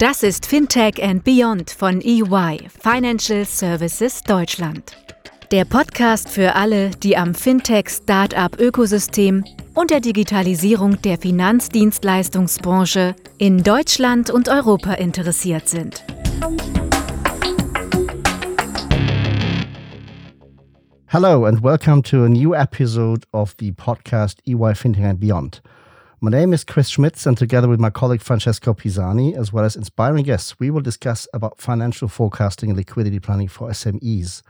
Das ist Fintech and Beyond von EY, Financial Services Deutschland. Der Podcast für alle, die am Fintech-Startup-Ökosystem und der Digitalisierung der Finanzdienstleistungsbranche in Deutschland und Europa interessiert sind. Hello and welcome to a new episode of the podcast EY Fintech and Beyond. My name is Chris Schmitz, and together with my colleague Francesco Pisani, as well as inspiring guests, we will discuss about financial forecasting and liquidity planning for SMEs,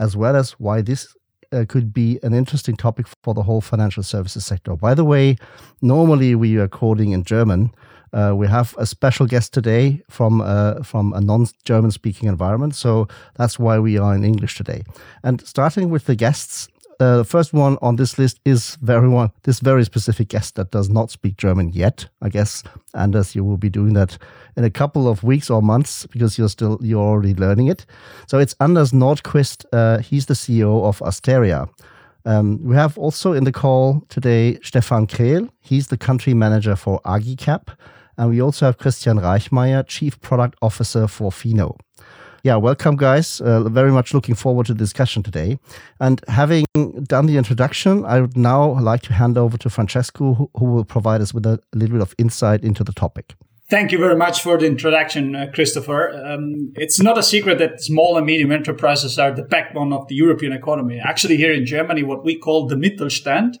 as well as why this uh, could be an interesting topic for the whole financial services sector. By the way, normally we are recording in German, uh, we have a special guest today from uh, from a non-German speaking environment, so that's why we are in English today. And starting with the guests, uh, the first one on this list is very one this very specific guest that does not speak German yet. I guess Anders, you will be doing that in a couple of weeks or months because you're still you're already learning it. So it's Anders Nordquist. Uh, he's the CEO of Asteria. Um, we have also in the call today Stefan Krehl. He's the country manager for Agicap. And we also have Christian Reichmeier, Chief Product Officer for Fino. Yeah, welcome, guys. Uh, very much looking forward to the discussion today. And having done the introduction, I would now like to hand over to Francesco, who, who will provide us with a, little bit of insight into the topic. Thank you very much for the introduction, uh, Christopher. Um, it's not a secret that small and medium enterprises are the backbone of the European economy. Actually, here in Germany, what we call the Mittelstand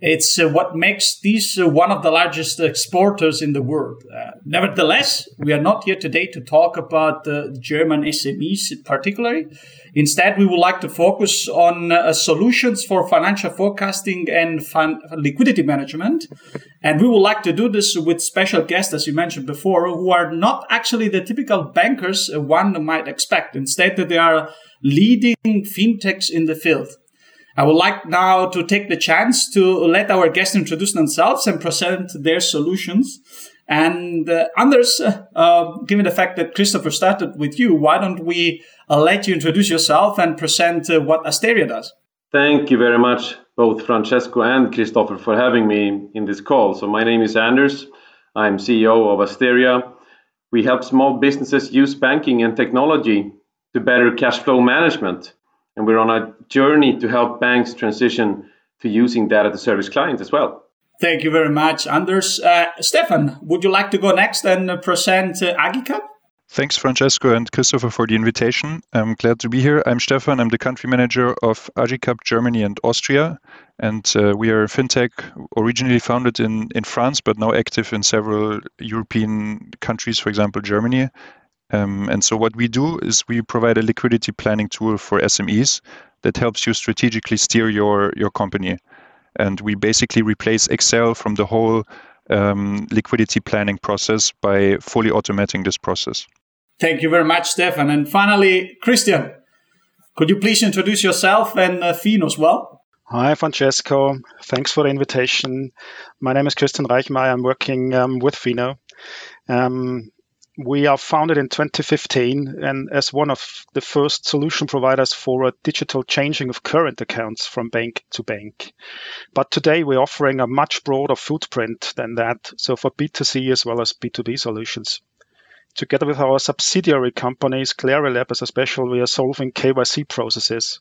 it's uh, what makes these uh, one of the largest exporters in the world. Uh, nevertheless, we are not here today to talk about German SMEs particularly. Instead, we would like to focus on uh, solutions for financial forecasting and fin- liquidity management. And we would like to do this with special guests, as you mentioned before, who are not actually the typical bankers uh, one might expect. Instead, they are leading fintechs in the field. I would like now to take the chance to let our guests introduce themselves and present their solutions. And uh, Anders, uh, given the fact that Christopher started with you, why don't we uh, let you introduce yourself and present uh, what Asteria does? Thank you very much, both Francesco and Christopher, for having me in this call. So, my name is Anders. I'm CEO of Asteria. We help small businesses use banking and technology to better cash flow management and we're on a journey to help banks transition to using data to service clients as well. Thank you very much, Anders. Uh, Stefan, would you like to go next and present uh, Agicap? Thanks, Francesco and Christopher, for the invitation. I'm glad to be here. I'm Stefan. I'm the country manager of Agicap Germany and Austria. And uh, we are a fintech originally founded in, in France, but now active in several European countries, for example, Germany. Um, and so what we do is we provide a liquidity planning tool for SMEs that helps you strategically steer your your company. And we basically replace Excel from the whole um, liquidity planning process by fully automating this process. Thank you very much, Stefan. And finally, Christian, could you please introduce yourself and uh, Fino as well? Hi, Francesco. Thanks for the invitation. My name is Christian Reichmeier. I'm working um, with Fino. Um, we are founded in 2015 and as one of the first solution providers for a digital changing of current accounts from bank to bank. But today we're offering a much broader footprint than that, so for B2C as well as B2B solutions. Together with our subsidiary companies, Claralab as a special, we are solving KYC processes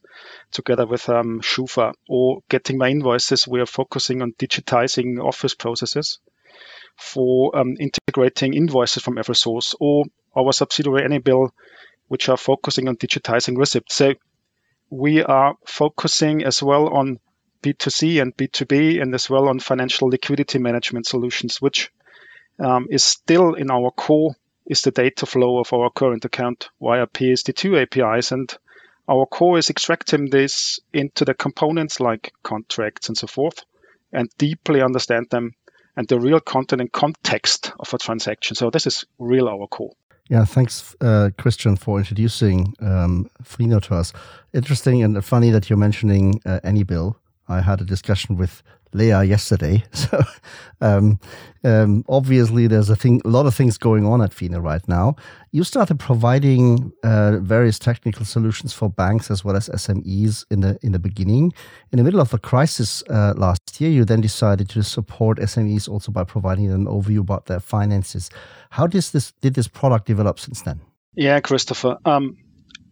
together with um, Schufa or GetMyInvoices. We are focusing on digitizing office processes for um, integrating invoices from every source, or our subsidiary AnyBill, which are focusing on digitizing receipts. So we are focusing as well on B2C and B2B and as well on financial liquidity management solutions, which um, is still in our core is the data flow of our current account via PSD2 APIs. And our core is extracting this into the components like contracts and so forth and deeply understand them and the real content and context of a transaction. So this is real our core. Yeah, thanks, uh, Christian, for introducing um, to us. Interesting and funny that you're mentioning uh, AnyBill. I had a discussion with Leah yesterday. So um, um, obviously, there's a thing, a lot of things going on at Fino right now. You started providing uh, various technical solutions for banks as well as SMEs in the in the beginning. In the middle of the crisis uh, last year, you then decided to support SMEs also by providing an overview about their finances. How does this did this product develop since then? Yeah, Christopher. Um,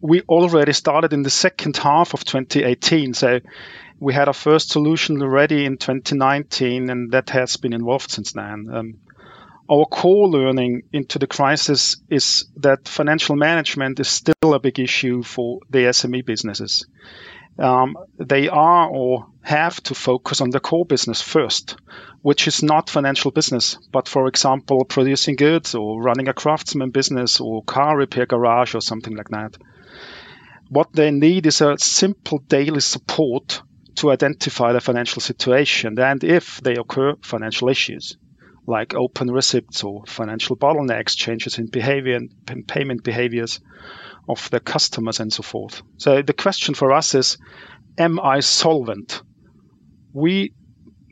we already started in the second half of 2018. So we had our first solution ready in 2019, and that has been involved since then. Um, our core learning into the crisis is that financial management is still a big issue for the SME businesses. Um, they are or have to focus on the core business first, which is not financial business, but for example, producing goods or running a craftsman business or car repair garage or something like that. What they need is a simple daily support to identify the financial situation and if they occur, financial issues like open receipts or financial bottlenecks, changes in behavior and payment behaviors of the customers and so forth. So the question for us is, am I solvent? We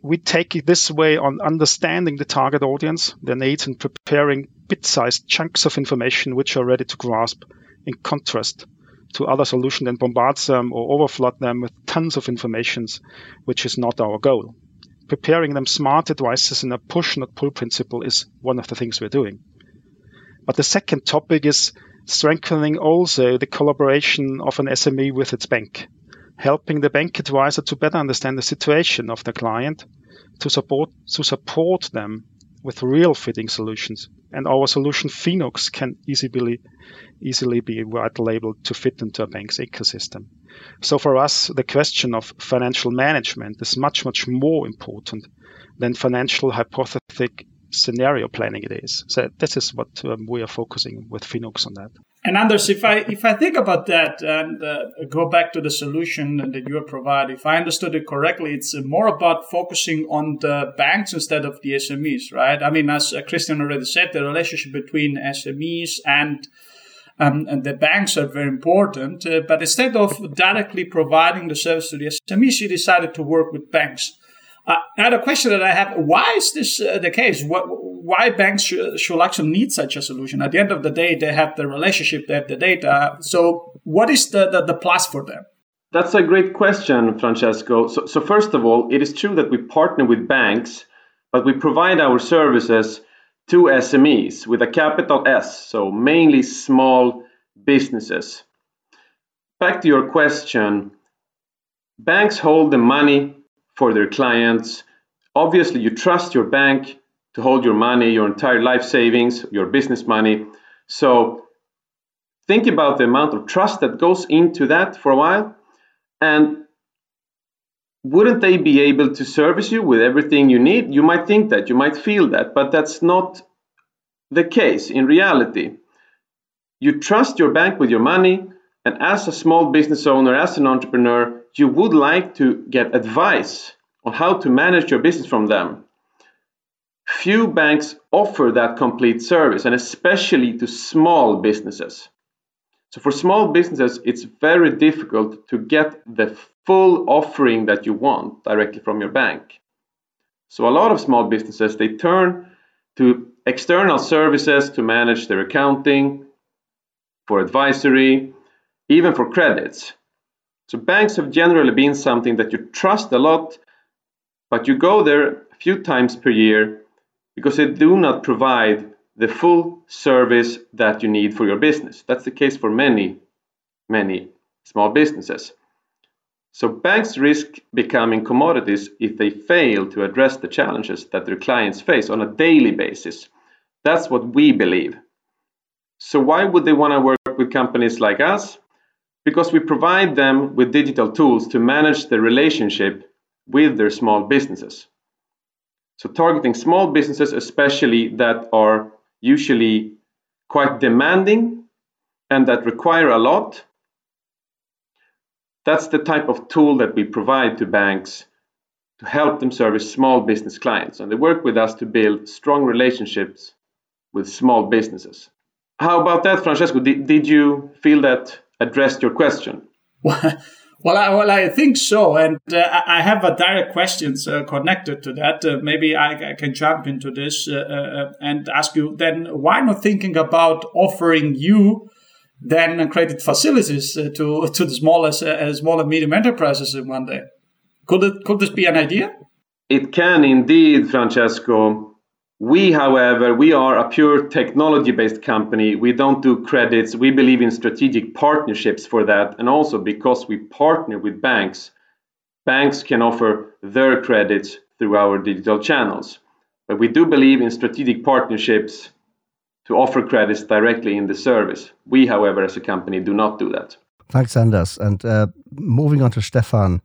we take it this way on understanding the target audience, their needs, and preparing bit-sized chunks of information which are ready to grasp in contrast to other solutions and bombard them um, or overflood them with tons of informations, which is not our goal. Preparing them smart advices in a push not pull principle is one of the things we're doing. But the second topic is strengthening also the collaboration of an SME with its bank, helping the bank advisor to better understand the situation of the client, to support to support them with real fitting solutions. And our solution Finox can easily easily be white labeled to fit into a bank's ecosystem. So for us, the question of financial management is much, much more important than financial hypothetic scenario planning it is. So this is what um, we are focusing with Finox on that. And Anders, if I if I think about that and uh, go back to the solution that you provide, if I understood it correctly, it's more about focusing on the banks instead of the SMEs, right? I mean, as uh, Christian already said, the relationship between SMEs and um, and the banks are very important. Uh, but instead of directly providing the service to the SMEs, you decided to work with banks. Uh, now, the question that I have: Why is this uh, the case? What, why banks should, should actually need such a solution? At the end of the day, they have the relationship, they have the data. So, what is the, the, the plus for them? That's a great question, Francesco. So, so, first of all, it is true that we partner with banks, but we provide our services to SMEs with a capital S, so mainly small businesses. Back to your question banks hold the money for their clients. Obviously, you trust your bank to hold your money, your entire life savings, your business money. So think about the amount of trust that goes into that for a while. And wouldn't they be able to service you with everything you need? You might think that, you might feel that, but that's not the case in reality. You trust your bank with your money, and as a small business owner, as an entrepreneur, you would like to get advice on how to manage your business from them. Few banks offer that complete service, and especially to small businesses. So, for small businesses, it's very difficult to get the full offering that you want directly from your bank. So, a lot of small businesses they turn to external services to manage their accounting, for advisory, even for credits. So banks have generally been something that you trust a lot, but you go there a few times per year because they do not provide the full service that you need for your business. That's the case for many, many small businesses. So banks risk becoming commodities if they fail to address the challenges that their clients face on a daily basis. That's what we believe. So why would they want to work with companies like us? Because we provide them with digital tools to manage the relationship with their small businesses. So, targeting small businesses, especially that are usually quite demanding and that require a lot, that's the type of tool that we provide to banks to help them service small business clients. And they work with us to build strong relationships with small businesses. How about that, Francesco? Did, did you feel that addressed your question. Well, I, well, I think so, and uh, I have a direct questions uh, connected to that. Uh, maybe I, I, can jump into this uh, uh, and ask you then: Why not thinking about offering you then credit facilities uh, to to the smallest, small and medium enterprises in one day? Could it could this be an idea? It can indeed, Francesco. We, however, we are a pure technology-based company. We don't do credits. We believe in strategic partnerships for that. And also because we partner with banks, banks can offer their credits through our digital channels. But we do believe in strategic partnerships to offer credits directly in the service. We, however, as a company, do not do that. Thanks, Anders. And uh, moving on to Stefan,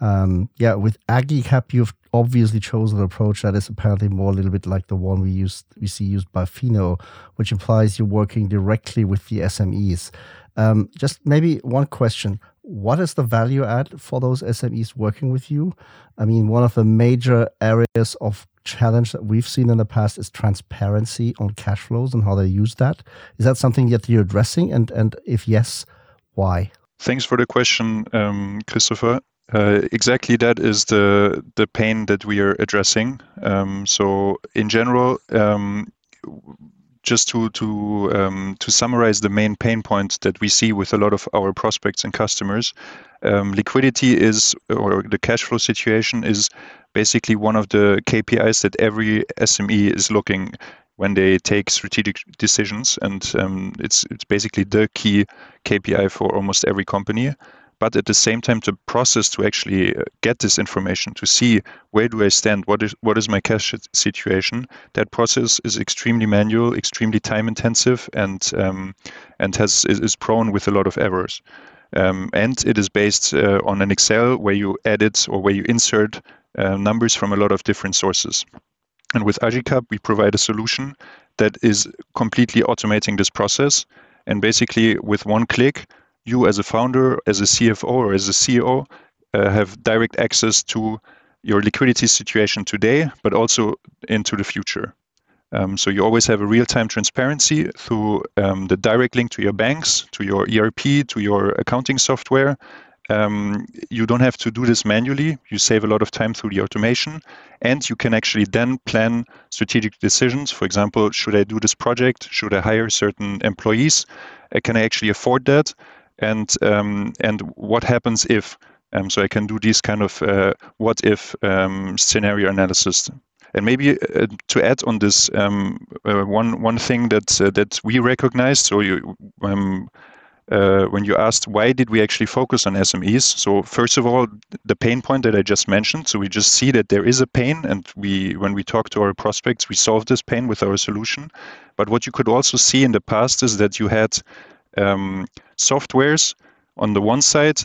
um, yeah, with AGICAP, you've obviously chosen an approach that is apparently more a little bit like the one we used we see used by Fino, which implies you're working directly with the SMEs. Um, just maybe one question: What is the value add for those SMEs working with you? I mean, one of the major areas of challenge that we've seen in the past is transparency on cash flows and how they use that. Is that something that you're addressing? And and if yes, why? Thanks for the question, um, Christopher. Uh, exactly that is the the pain that we are addressing. Um, so in general, um, just to to um, to summarize the main pain points that we see with a lot of our prospects and customers, um, liquidity is or the cash flow situation is basically one of the KPIs that every SME is looking when they take strategic decisions, and um, it's it's basically the key KPI for almost every company but at the same time the process to actually uh, get this information to see where do i stand what is what is my cash situation. That process is extremely manual extremely time intensive and um, and has is, prone with a lot of errors. Um, and it is based uh, on an excel where you edit or where you insert uh, numbers from a lot of different sources. And with AGICAP, we provide a solution that is completely automating this process. And basically with one click you as a founder, as a CFO or as a CEO uh, have direct access to your liquidity situation today, but also into the future. Um, so you always have a real-time transparency through um, the direct link to your banks, to your ERP, to your accounting software. Um, you don't have to do this manually. You save a lot of time through the automation, and you can actually then plan strategic decisions. For example, should I do this project? Should I hire certain employees? Uh, can I actually afford that? And um, and what happens if. Um, so I can do these kind of uh, what if um, scenario analysis. And maybe uh, to add on this, um, uh, one one thing that uh, that we recognized. So you, um, uh, when you asked why did we actually focus on SMEs? So first of all, the pain point that I just mentioned. So we just see that there is a pain, and we when we talk to our prospects, we solve this pain with our solution. But what you could also see in the past is that you had um, softwares on the one side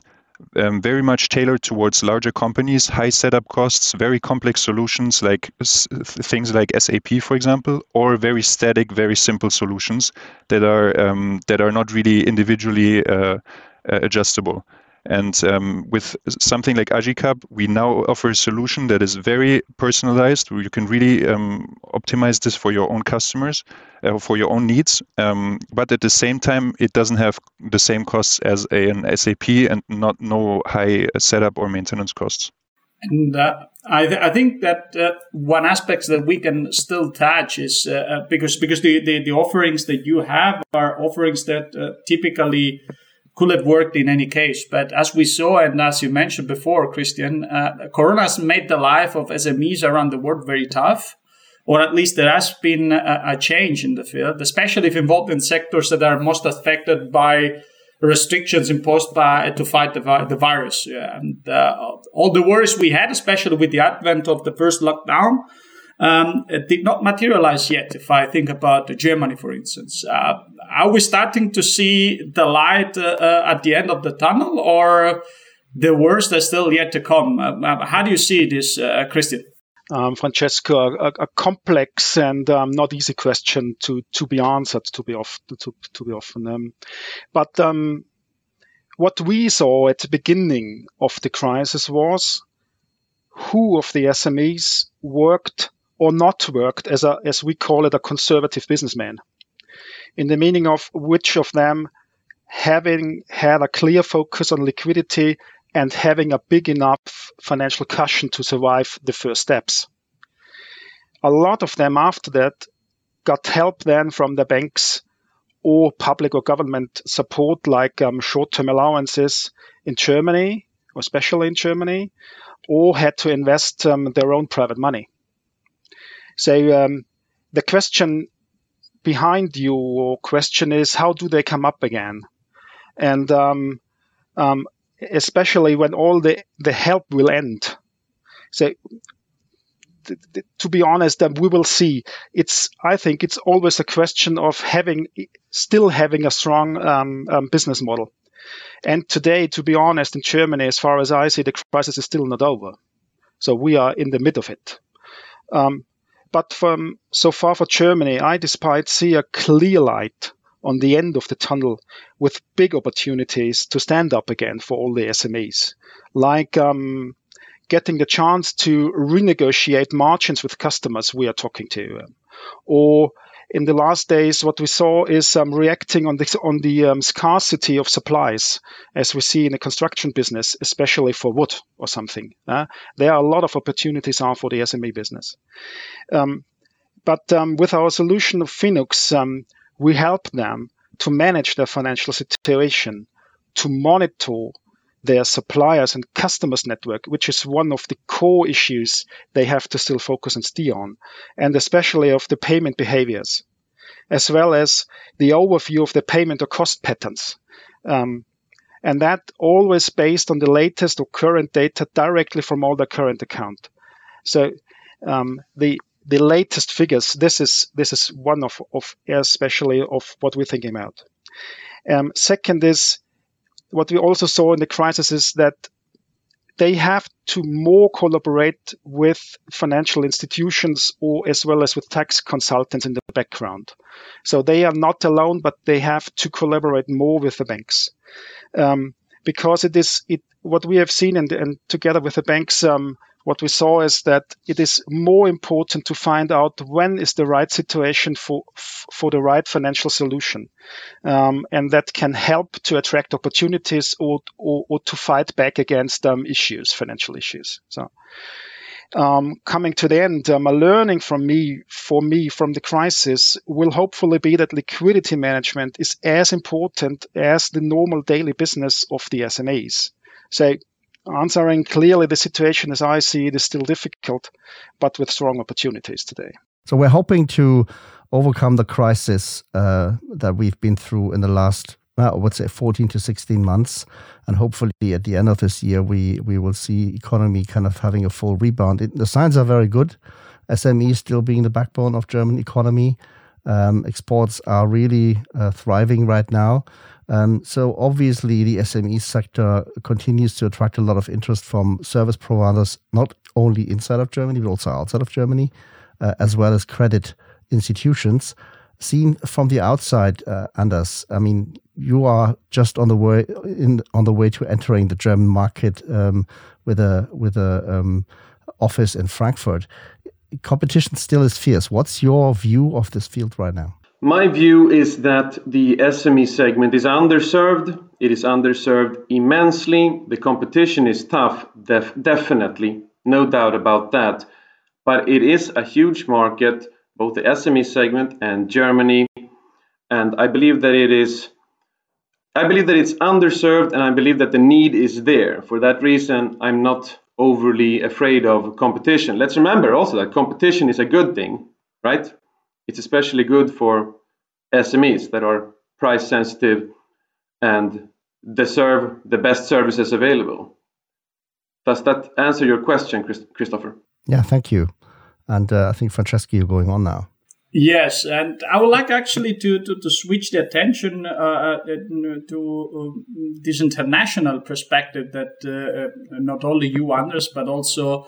um, very much tailored towards larger companies, high setup costs, very complex solutions like things like SAP, for example, or very static, very simple solutions that are um, that are not really individually uh, uh adjustable. And um, with something like AGICAP, we now offer a solution that is very personalized, you can really um, optimize this for your own customers, uh, for your own needs. Um, but at the same time, it doesn't have the same costs as a, an SAP and not no high setup or maintenance costs. And uh, I, th- I, think that uh, one aspect that we can still touch is uh, uh because because the, the, the, offerings that you have are offerings that uh, typically could have worked in any case. But as we saw, and as you mentioned before, Christian, uh, Corona has made the life of SMEs around the world very tough, or at least there has been a, a change in the field, especially if involved in sectors that are most affected by restrictions imposed by to fight the, the virus. Yeah. And uh, all the worries we had, especially with the advent of the first lockdown, um, it did not materialize yet. If I think about Germany, for instance, uh, are we starting to see the light uh, uh, at the end of the tunnel, or the worst is still yet to come? Uh, uh, how do you see this, uh, Christian? Um, Francesco, a, a, complex and um, not easy question to to be answered to be to, to be often. Um, but um, what we saw at the beginning of the crisis was who of the SMEs worked or not worked as a as we call it a conservative businessman in the meaning of which of them having had a clear focus on liquidity and having a big enough financial cushion to survive the first steps. A lot of them after that got help then from the banks or public or government support like um, short-term allowances in Germany, or especially in Germany, or had to invest um, their own private money. So um, the question behind your question is how do they come up again? And um, um, especially when all the, the help will end. So to be honest, um, we will see. It's I think it's always a question of having still having a strong um, um, business model. And today, to be honest, in Germany, as far as I see, the crisis is still not over. So we are in the mid of it. Um, but from so far for Germany, I despite see a clear light on the end of the tunnel with big opportunities to stand up again for all the SMEs, like um, getting the chance to renegotiate margins with customers we are talking to, um, or in the last days, what we saw is um, reacting on the on the um, scarcity of supplies, as we see in the construction business, especially for wood or something. Uh, there are a lot of opportunities are for the SME business. Um, but um, with our solution of Finox, um, we help them to manage their financial situation, to monitor their suppliers and customers network, which is one of the core issues they have to still focus and steer on, and especially of the payment behaviors, as well as the overview of the payment or cost patterns. Um, and that always based on the latest or current data directly from all the current account. So um, the the latest figures. This is this is one of, of especially of what we're thinking about. Um, second is what we also saw in the crisis is that they have to more collaborate with financial institutions or as well as with tax consultants in the background. So they are not alone, but they have to collaborate more with the banks. Um, because it is it what we have seen and, and together with the banks um, what we saw is that it is more important to find out when is the right situation for for the right financial solution, um, and that can help to attract opportunities or or, or to fight back against um, issues, financial issues. So. Um, coming to the end, um, a learning from me, for me, from the crisis will hopefully be that liquidity management is as important as the normal daily business of the SMEs. So answering clearly the situation as I see it is still difficult, but with strong opportunities today. So we're hoping to overcome the crisis uh, that we've been through in the last, well, I would say, 14 to 16 months, and hopefully at the end of this year we we will see economy kind of having a full rebound. It, the signs are very good. SME still being the backbone of German economy. Um, exports are really uh, thriving right now. Um, so obviously, the SME sector continues to attract a lot of interest from service providers, not only inside of Germany but also outside of Germany, uh, as well as credit institutions. Seen from the outside, uh, Anders, I mean, you are just on the way in on the way to entering the German market um, with a with a um, office in Frankfurt. Competition still is fierce. What's your view of this field right now? My view is that the SME segment is underserved. It is underserved immensely. The competition is tough, def- definitely, no doubt about that. But it is a huge market, both the SME segment and Germany. And I believe that it is I believe that it's underserved and I believe that the need is there. For that reason, I'm not overly afraid of competition. Let's remember also that competition is a good thing, right? It's especially good for SMEs that are price sensitive and deserve the best services available. Does that answer your question, Christopher? Yeah, thank you. And uh, I think Francesca, you're going on now. Yes, and I would like actually to, to, to switch the attention uh, uh to um, this international perspective that uh, uh, not only you, Anders, but also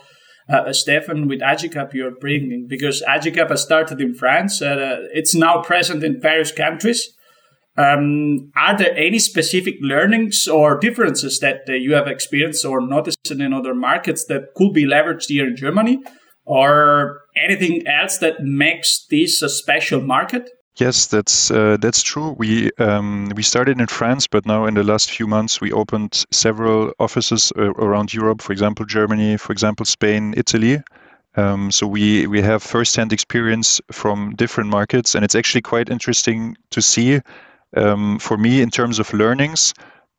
uh, Stefan, with Agicap you're bringing? Because Agicap has started in France. Uh, it's now present in various countries. Um, are there any specific learnings or differences that uh, you have experienced or noticed in other markets that could be leveraged here in Germany? Or anything else that makes this a special market? Yes, that's uh, that's true. We um, we started in France, but now in the last few months we opened several offices uh, around Europe. For example, Germany, for example, Spain, Italy. Um, so we we have first-hand experience from different markets, and it's actually quite interesting to see. Um, for me, in terms of learnings,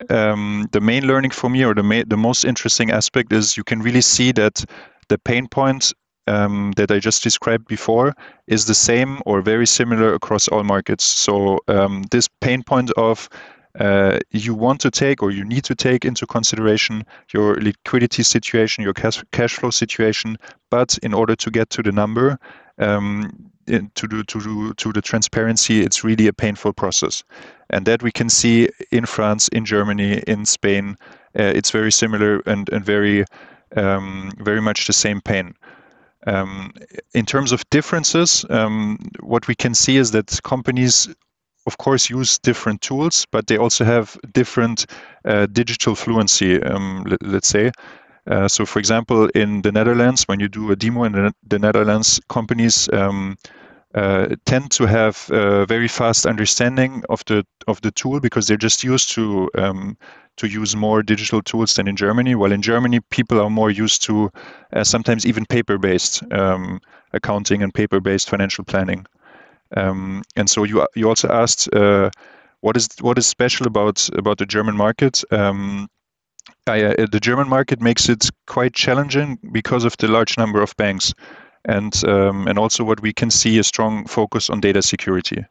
um, the main learning for me, or the ma- the most interesting aspect, is you can really see that the pain point um, that I just described before is the same or very similar across all markets. So um, this pain point of uh, you want to take or you need to take into consideration your liquidity situation, your cash, cash flow situation, but in order to get to the number, um, to do to do to the transparency, it's really a painful process, and that we can see in France, in Germany, in Spain. Uh, it's very similar and and very um, very much the same pain. Um, in terms of differences, um, what we can see is that companies, of course, use different tools, but they also have different uh, digital fluency, um, let, us say. Uh, so, for example, in the Netherlands, when you do a demo in the, the Netherlands, companies um, uh, tend to have a very fast understanding of the of the tool because they're just used to um, to use more digital tools than in Germany. While in Germany, people are more used to uh, sometimes even paper-based um, accounting and paper-based financial planning. Um, and so you you also asked uh, what is what is special about about the German market. Um, I, uh, the German market makes it quite challenging because of the large number of banks and um, and also what we can see a strong focus on data security,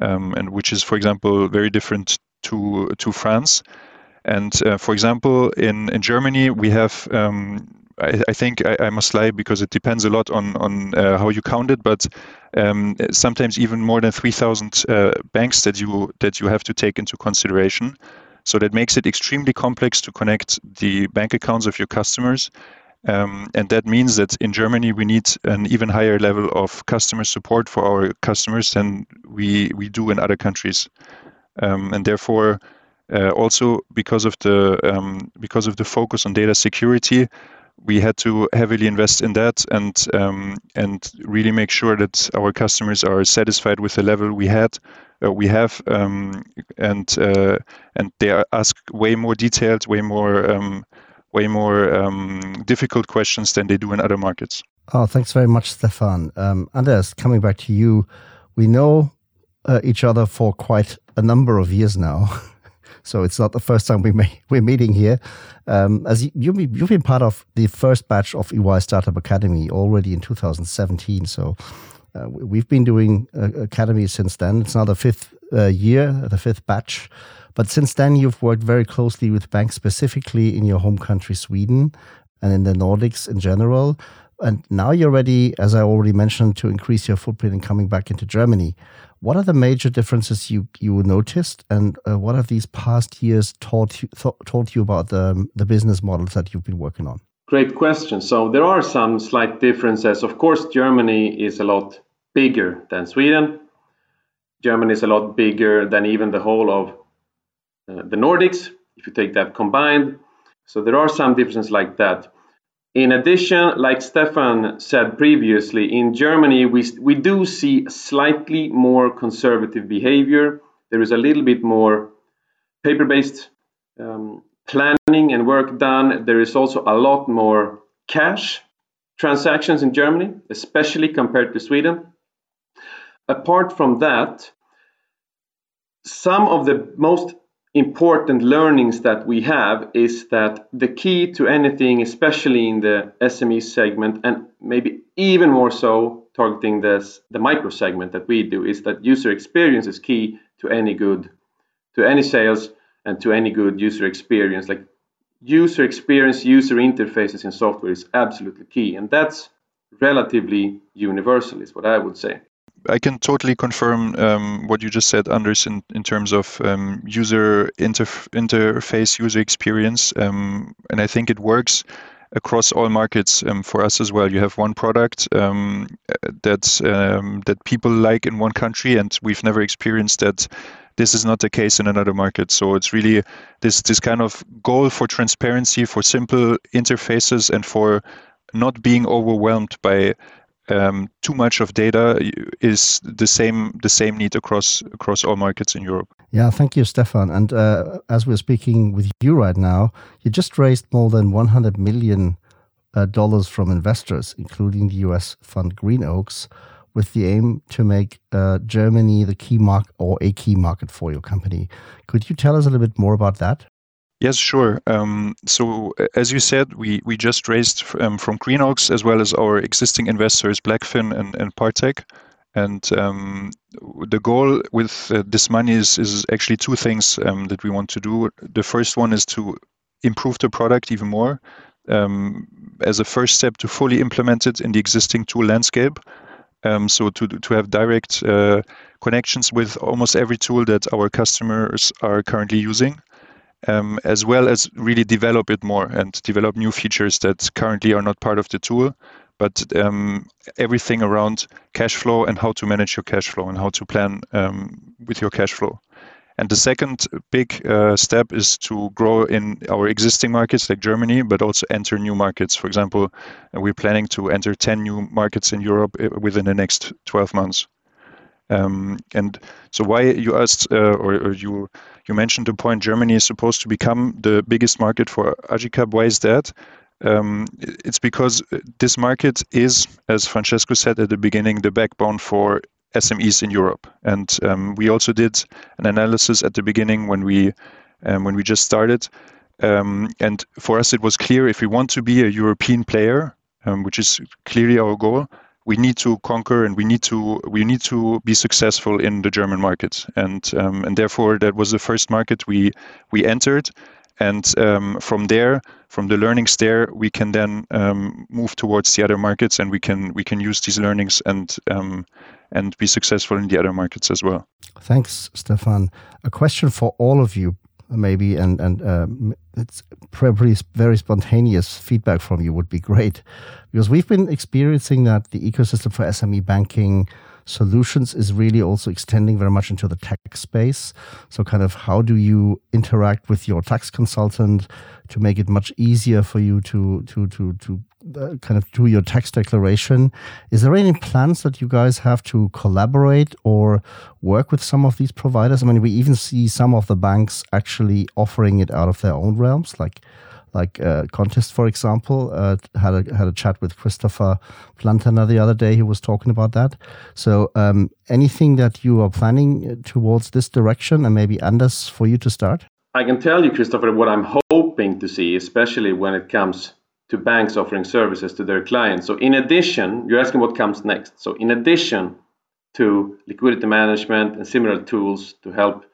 um, and which is, for example, very different to to France. And uh, for example, in in Germany, we have. Um, I, think I, I, must lie because it depends a lot on on uh, how you count it, but um, sometimes even more than 3,000 uh, banks that you that you have to take into consideration. So that makes it extremely complex to connect the bank accounts of your customers um, and that means that in Germany we need an even higher level of customer support for our customers than we we do in other countries, um, and therefore uh, also because of the um, because of the focus on data security, we had to heavily invest in that and um, and really make sure that our customers are satisfied with the level we had uh, we have um, and uh, and they ask way more detailed, way more um, way more um, difficult questions than they do in other markets. Oh, thanks very much, Stefan. Um, Anders, coming back to you, we know uh, each other for quite a number of years now. so it's not the first time we may, we're meeting here. Um, as you, you, you've been part of the first batch of EY Startup Academy already in 2017. So uh, we've been doing uh, Academy since then. It's now the fifth uh, year, the fifth batch. But since then, you've worked very closely with banks, specifically in your home country, Sweden, and in the Nordics in general. And now you're ready, as I already mentioned, to increase your footprint and coming back into Germany. What are the major differences you you noticed, and uh, what have these past years taught you, taught you about the the business models that you've been working on? Great question. So there are some slight differences. Of course, Germany is a lot bigger than Sweden. Germany is a lot bigger than even the whole of uh, the Nordics, if you take that combined. So there are some differences like that. In addition, like Stefan said previously, in Germany, we, we do see slightly more conservative behavior. There is a little bit more paper based um, planning and work done. There is also a lot more cash transactions in Germany, especially compared to Sweden. Apart from that, some of the most important learnings that we have is that the key to anything, especially in the SME segment, and maybe even more so targeting this, the micro segment that we do, is that user experience is key to any good, to any sales and to any good user experience. Like user experience, user interfaces in software is absolutely key, and that's relatively universal, is what I would say. I can totally confirm um, what you just said, Anders, in, in terms of um, user interf- interface, user experience. Um, and I think it works across all markets um, for us as well. You have one product um, that um, that people like in one country, and we've never experienced that. This is not the case in another market. So it's really this this kind of goal for transparency, for simple interfaces, and for not being overwhelmed by um, too much of data is the same the same need across across all markets in Europe. Yeah, thank you, Stefan. And uh, as we're speaking with you right now, you just raised more than 100 million uh, dollars from investors, including the U.S. fund Greenoaks, with the aim to make uh, Germany the key market or a key market for your company. Could you tell us a little bit more about that? Yes, sure. Um, so, as you said, we, just raised um, from Greenoaks as well as our existing investors, Blackfin and, Partech. And um, the goal with uh, this money is, actually two things that we want to do. The first one is to improve the product even more as a first step to fully implement it in the existing tool landscape. So to to have direct uh, connections with almost every tool that our customers are currently using um, as well as really develop it more and develop new features that currently are not part of the tool, but um, everything around cash flow and how to manage your cash flow and how to plan um, with your cash flow. And the second big uh, step is to grow in our existing markets like Germany, but also enter new markets. For example, we're planning to enter 10 new markets in Europe uh, within the next 12 months. Um, and so, why you asked, uh, or, or, you you mentioned the point Germany is supposed to become the biggest market for Agicap. Why is that? Um, it's because this market is, as Francesco said at the beginning, the backbone for SMEs in Europe. And um, we also did an analysis at the beginning when we um, when we just started. Um, and for us, it was clear if we want to be a European player, um, which is clearly our goal, we need to conquer and we need to we need to be successful in the German market, and um, and therefore that was the first market we we entered, and um, from there, from the learnings there, we can then um, move towards the other markets, and we can we can use these learnings and um, and be successful in the other markets as well. Thanks, Stefan. A question for all of you, maybe, and and um, it's probably very spontaneous feedback from you would be great because we've been experiencing that the ecosystem for SME banking solutions is really also extending very much into the tech space. So, kind of, how do you interact with your tax consultant to make it much easier for you to to to to kind of do your tax declaration? Is there any plans that you guys have to collaborate or work with some of these providers? I mean, we even see some of the banks actually offering it out of their own realms, like like uh, Kontist, for example, uh, had a had a chat with Christopher Plantener the other day. He was talking about that. So, um, anything that you are planning uh, towards this direction, and maybe Anders, for you to start. I can tell you, Christopher, what I'm hoping to see, especially when it comes to banks offering services to their clients. So, in addition, you're asking what comes next. So, in addition to liquidity management and similar tools to help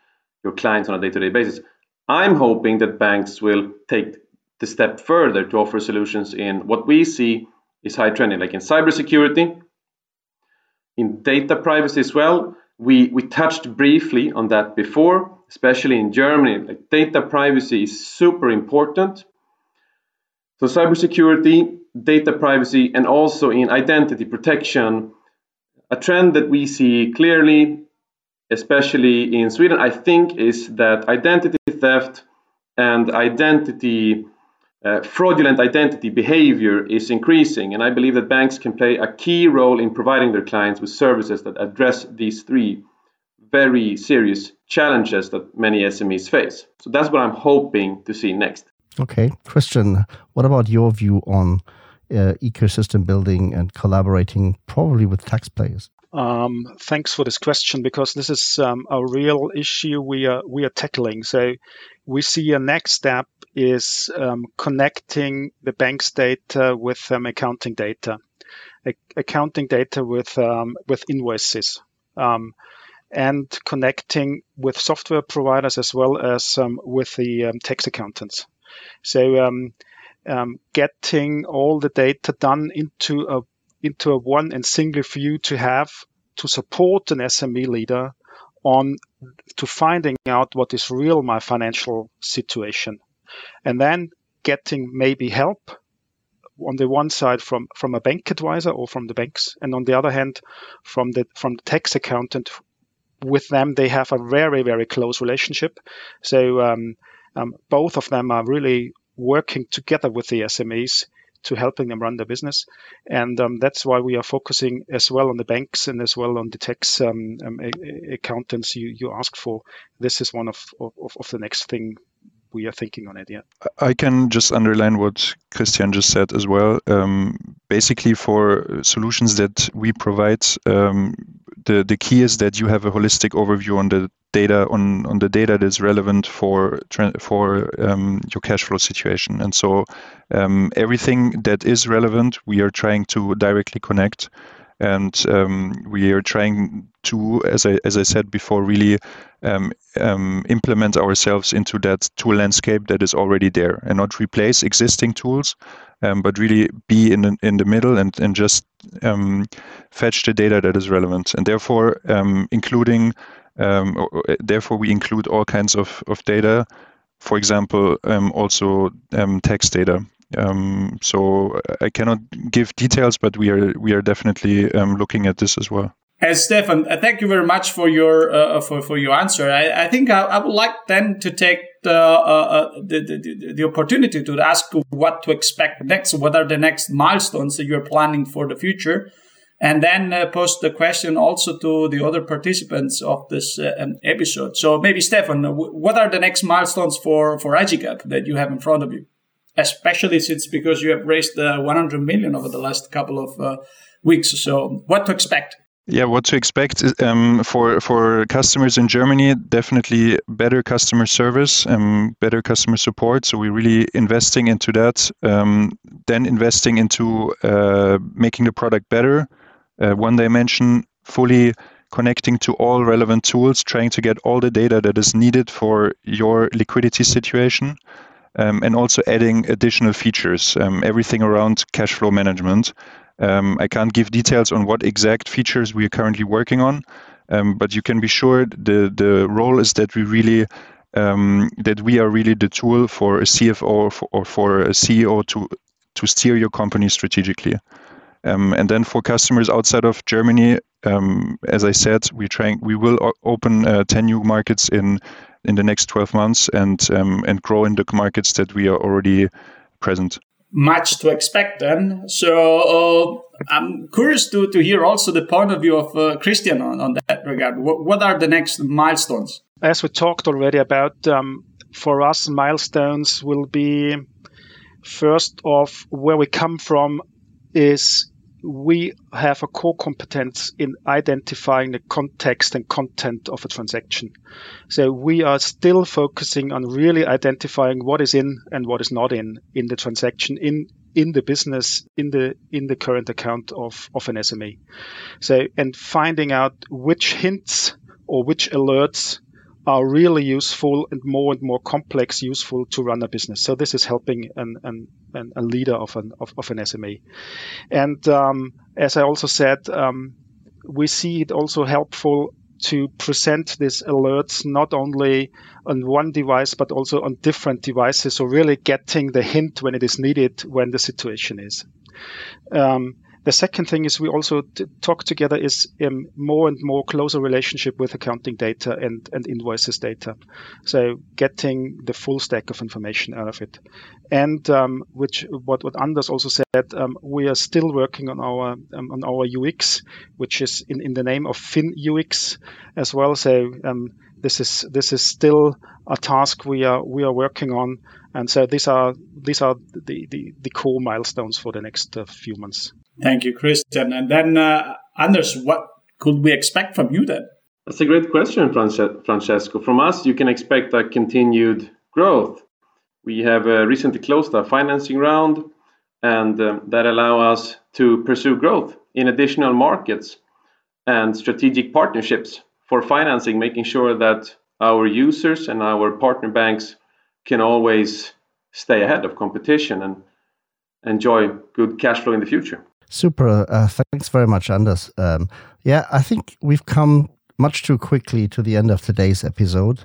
your clients on a day-to-day basis, I'm hoping that banks will take the step further to offer solutions in what we see is high trending, like in cybersecurity, in data privacy as well. We, we touched briefly on that before, especially in Germany. Like data privacy is super important. So, cybersecurity, data privacy, and also in identity protection, a trend that we see clearly, especially in Sweden, I think, is that identity theft and identity uh, fraudulent identity behavior is increasing, and I believe that banks can play a key role in providing their clients with services that address these three very serious challenges that many SMEs face. So that's what I'm hoping to see next. Okay, Christian, what about your view on uh, ecosystem building and collaborating, probably with taxpayers? Um, thanks for this question because this is um, a real issue we are we are tackling. So we see a next step is um, connecting the bank's data with um, accounting data, a- accounting data with um, with invoices, um, and connecting with software providers as well as with the tax accountants. So getting all the data done into a into a one and single view to have to support an SME leader on to finding out what is real my financial situation. And then getting maybe help on the one side from from a bank advisor or from the banks and on the other hand from the from the tax accountant. With them they have a very very close relationship. So um, um, both of them are really working together with the smes to helping them run their business. And um, that's why we are focusing as well on the banks and as well on the tax um, um, accountants you, you asked for. This is one of, of, of the next thing we are thinking on it. Yeah. I can just underline what Christian just said as well. Um, basically, for solutions that we provide, um, the the key is that you have a holistic overview on the data on on the data that's relevant for for um, your cash flow situation. And so, um, everything that is relevant, we are trying to directly connect and um, we are trying to, as I as I said before, really um, um, implement ourselves into that tool landscape that is already there, and not replace existing tools, um, but really be in the, in the middle and and just um, fetch the data that is relevant, and therefore um, including. therefore, we include all kinds of, of data for example, also text data. Um, so I cannot give details, but we are we are definitely um, looking at this as well. As Stefan, uh, thank you very much for your uh, for for your answer. I, I think I, I, would like then to take the, uh, uh, the, the, the opportunity to ask what to expect next. What are the next milestones that you're planning for the future? and then uh, post the question also to the other participants of this uh, um, episode. So maybe Stefan, what are the next milestones for for AGICAP that you have in front of you? Especially since because you have raised uh, 100 million over the last couple of uh, weeks. So, what to expect? Yeah, what to expect um, for for customers in Germany? Definitely better customer service, and better customer support. So we're really investing into that. Um, then investing into uh, making the product better. Uh, one dimension, fully connecting to all relevant tools, trying to get all the data that is needed for your liquidity situation um, and also adding additional features, um, everything around cash flow management. Um, I can't give details on what exact features we are currently working on, um, but you can be sure the the role is that we really um, that we are really the tool for a CFO or for, or for a CEO to to steer your company strategically. Um, and then for customers outside of Germany, um, as I said, we're trying. We will open uh, ten new markets in in the next 12 months and um, and grow in the markets that we are already present. Much to expect then. So uh, I'm curious to, to hear also the point of view of uh, Christian on, on that regard. What, what, are the next milestones? As we talked already about, um, for us, milestones will be first off where we come from is we have a core competence in identifying the context and content of a transaction. So we are still focusing on really identifying what is in and what is not in in the transaction in in the business in the in the current account of of an SME. So and finding out which hints or which alerts are really useful and more and more complex useful to run a business. So this is helping an, an, an a leader of an of, of an SME. And um, as I also said, um, we see it also helpful to present these alerts not only on one device but also on different devices. So really getting the hint when it is needed when the situation is. Um, the second thing is we also talk together is um, more and more closer relationship with accounting data and, and invoices data. So getting the full stack of information out of it. And um, which what, what Anders also said, um, we are still working on our um, on our UX, which is in, in the name of Finox as well. So um, this is this is still a task we are we are working on, and so these are these are the the, the core milestones for the next uh, few months. Thank you, Christian. And then, uh, Anders, what could we expect from you then? That's a great question, Francesco. From us, you can expect a continued growth. We have uh, recently closed a financing round, and um, that allow us to pursue growth in additional markets and strategic partnerships for financing, making sure that our users and our partner banks can always stay ahead of competition and enjoy good cash flow in the future. Super. Uh, thanks very much, Anders. Um, yeah, I think we've come much too quickly to the end of today's episode.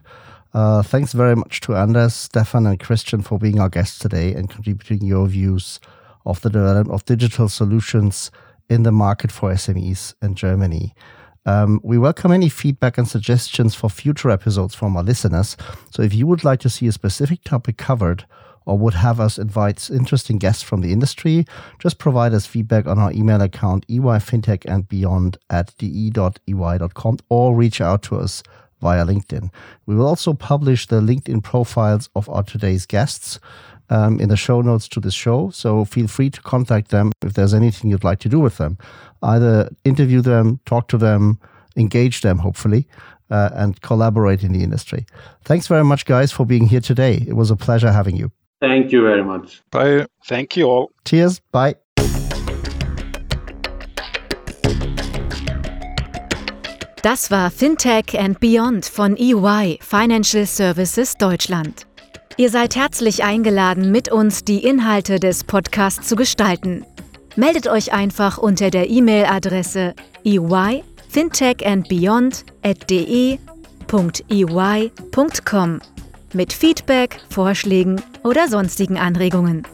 Uh, thanks very much to Anders, Stefan, and Christian for being our guests today and contributing your views of the development of digital solutions in the market for SMEs in Germany. Um, we welcome any feedback and suggestions for future episodes from our listeners. So if you would like to see a specific topic covered or would have us invite interesting guests from the industry, just provide us feedback on our email account eyfintech and beyond at de.ey.com or reach out to us via LinkedIn. We will also publish the LinkedIn profiles of our today's guests um, in the show notes to this show. So feel free to contact them if there's anything you'd like to do with them. Either interview them, talk to them, engage them, hopefully, uh, and collaborate in the industry. Thanks very much, guys, for being here today. It was a pleasure having you. Thank you very much. Bye. Thank you all. Cheers. Bye. Das war Fintech and Beyond von EY Financial Services Deutschland. Ihr seid herzlich eingeladen, mit uns die Inhalte des Podcasts zu gestalten. Meldet euch einfach unter der E-Mail-Adresse eyfintechandbeyond.de.ey.com mit Feedback, Vorschlägen oder sonstigen Anregungen.